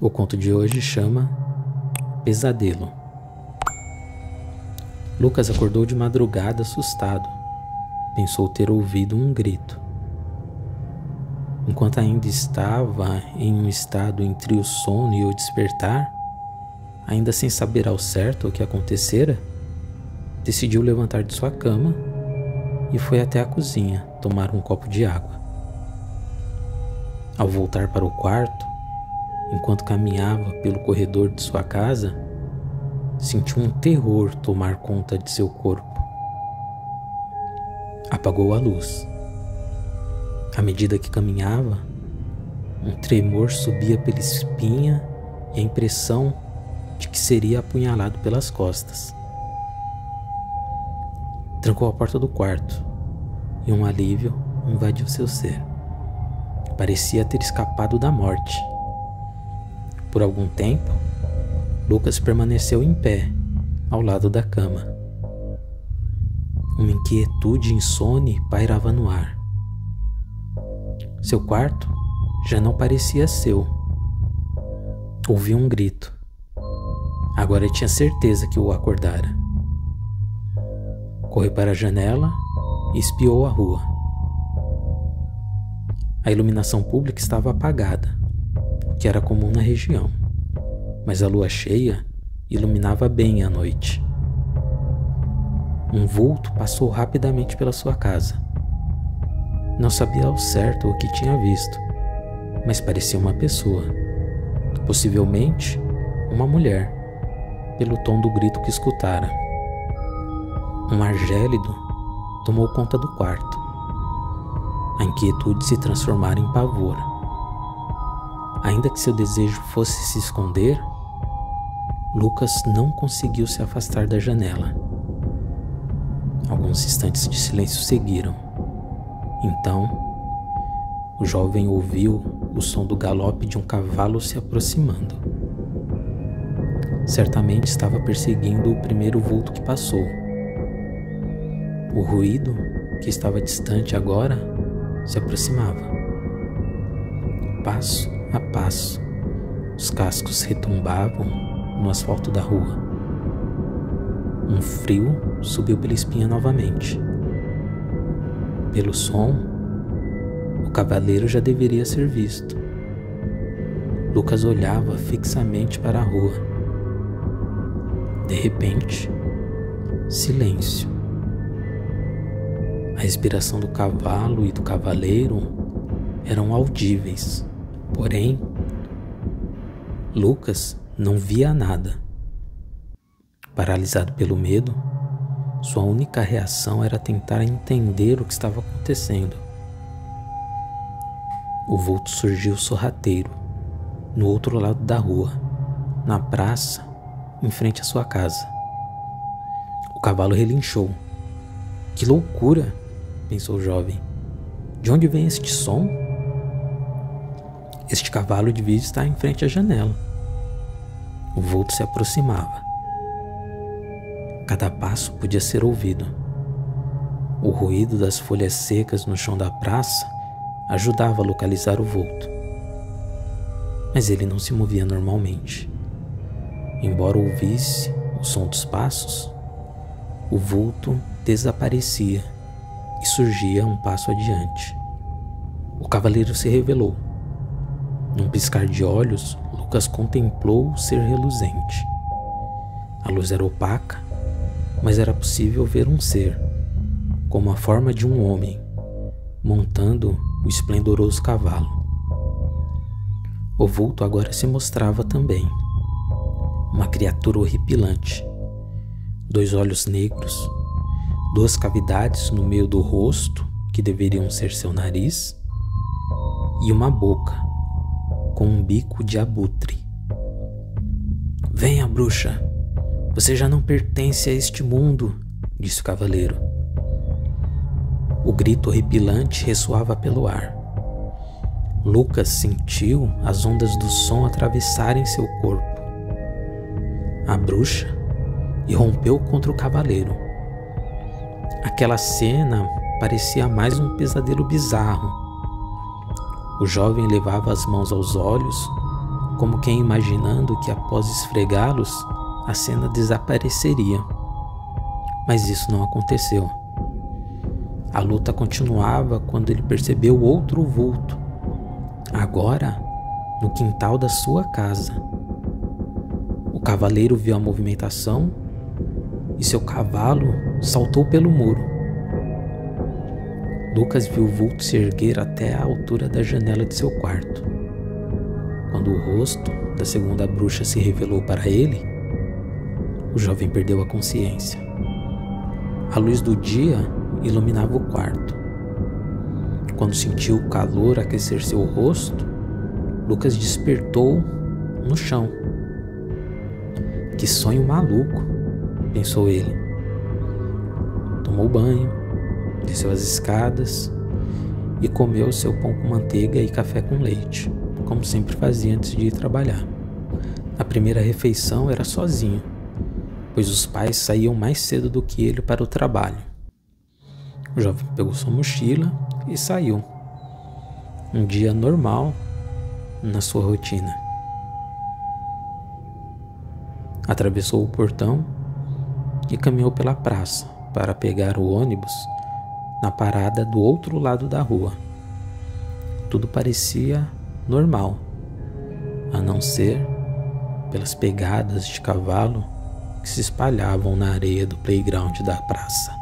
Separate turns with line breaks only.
O conto de hoje chama Pesadelo. Lucas acordou de madrugada assustado. Pensou ter ouvido um grito. Enquanto ainda estava em um estado entre o sono e o despertar, ainda sem saber ao certo o que acontecera, decidiu levantar de sua cama e foi até a cozinha tomar um copo de água. Ao voltar para o quarto, enquanto caminhava pelo corredor de sua casa, sentiu um terror tomar conta de seu corpo. Apagou a luz. À medida que caminhava, um tremor subia pela espinha e a impressão de que seria apunhalado pelas costas. Trancou a porta do quarto e um alívio invadiu seu ser. Parecia ter escapado da morte. Por algum tempo, Lucas permaneceu em pé, ao lado da cama. Uma inquietude insone pairava no ar. Seu quarto já não parecia seu. Ouviu um grito. Agora tinha certeza que o acordara. Correu para a janela e espiou a rua. A iluminação pública estava apagada que era comum na região, mas a lua cheia iluminava bem a noite. Um vulto passou rapidamente pela sua casa. Não sabia ao certo o que tinha visto, mas parecia uma pessoa, possivelmente uma mulher, pelo tom do grito que escutara. Um ar gélido tomou conta do quarto. A inquietude se transformara em pavor. Ainda que seu desejo fosse se esconder, Lucas não conseguiu se afastar da janela. Alguns instantes de silêncio seguiram. Então, o jovem ouviu o som do galope de um cavalo se aproximando. Certamente estava perseguindo o primeiro vulto que passou. O ruído, que estava distante agora, se aproximava. Passo a passo. Os cascos retumbavam no asfalto da rua. Um frio subiu pela espinha novamente. Pelo som, o cavaleiro já deveria ser visto. Lucas olhava fixamente para a rua. De repente, silêncio. A respiração do cavalo e do cavaleiro eram audíveis. Porém, Lucas não via nada. Paralisado pelo medo, sua única reação era tentar entender o que estava acontecendo. O vulto surgiu sorrateiro, no outro lado da rua, na praça, em frente à sua casa. O cavalo relinchou. Que loucura! pensou o jovem. De onde vem este som? Este cavalo devia estar em frente à janela. O vulto se aproximava. Cada passo podia ser ouvido. O ruído das folhas secas no chão da praça ajudava a localizar o vulto. Mas ele não se movia normalmente. Embora ouvisse o som dos passos, o vulto desaparecia e surgia um passo adiante. O cavaleiro se revelou num piscar de olhos, Lucas contemplou o ser reluzente. A luz era opaca, mas era possível ver um ser, como a forma de um homem, montando o esplendoroso cavalo. O vulto agora se mostrava também. Uma criatura horripilante. Dois olhos negros, duas cavidades no meio do rosto, que deveriam ser seu nariz, e uma boca com um bico de abutre. Venha, bruxa, você já não pertence a este mundo, disse o cavaleiro. O grito horripilante ressoava pelo ar. Lucas sentiu as ondas do som atravessarem seu corpo. A bruxa irrompeu contra o cavaleiro. Aquela cena parecia mais um pesadelo bizarro o jovem levava as mãos aos olhos, como quem imaginando que após esfregá-los, a cena desapareceria. Mas isso não aconteceu. A luta continuava quando ele percebeu outro vulto, agora no quintal da sua casa. O cavaleiro viu a movimentação e seu cavalo saltou pelo muro. Lucas viu o vulto se erguer até a altura da janela de seu quarto. Quando o rosto da segunda bruxa se revelou para ele, o jovem perdeu a consciência. A luz do dia iluminava o quarto. Quando sentiu o calor aquecer seu rosto, Lucas despertou no chão. Que sonho maluco, pensou ele. Tomou banho, desceu as escadas e comeu seu pão com manteiga e café com leite, como sempre fazia antes de ir trabalhar. A primeira refeição era sozinho, pois os pais saíam mais cedo do que ele para o trabalho. O jovem pegou sua mochila e saiu. Um dia normal na sua rotina. Atravessou o portão e caminhou pela praça para pegar o ônibus na parada do outro lado da rua. Tudo parecia normal, a não ser pelas pegadas de cavalo que se espalhavam na areia do playground da praça.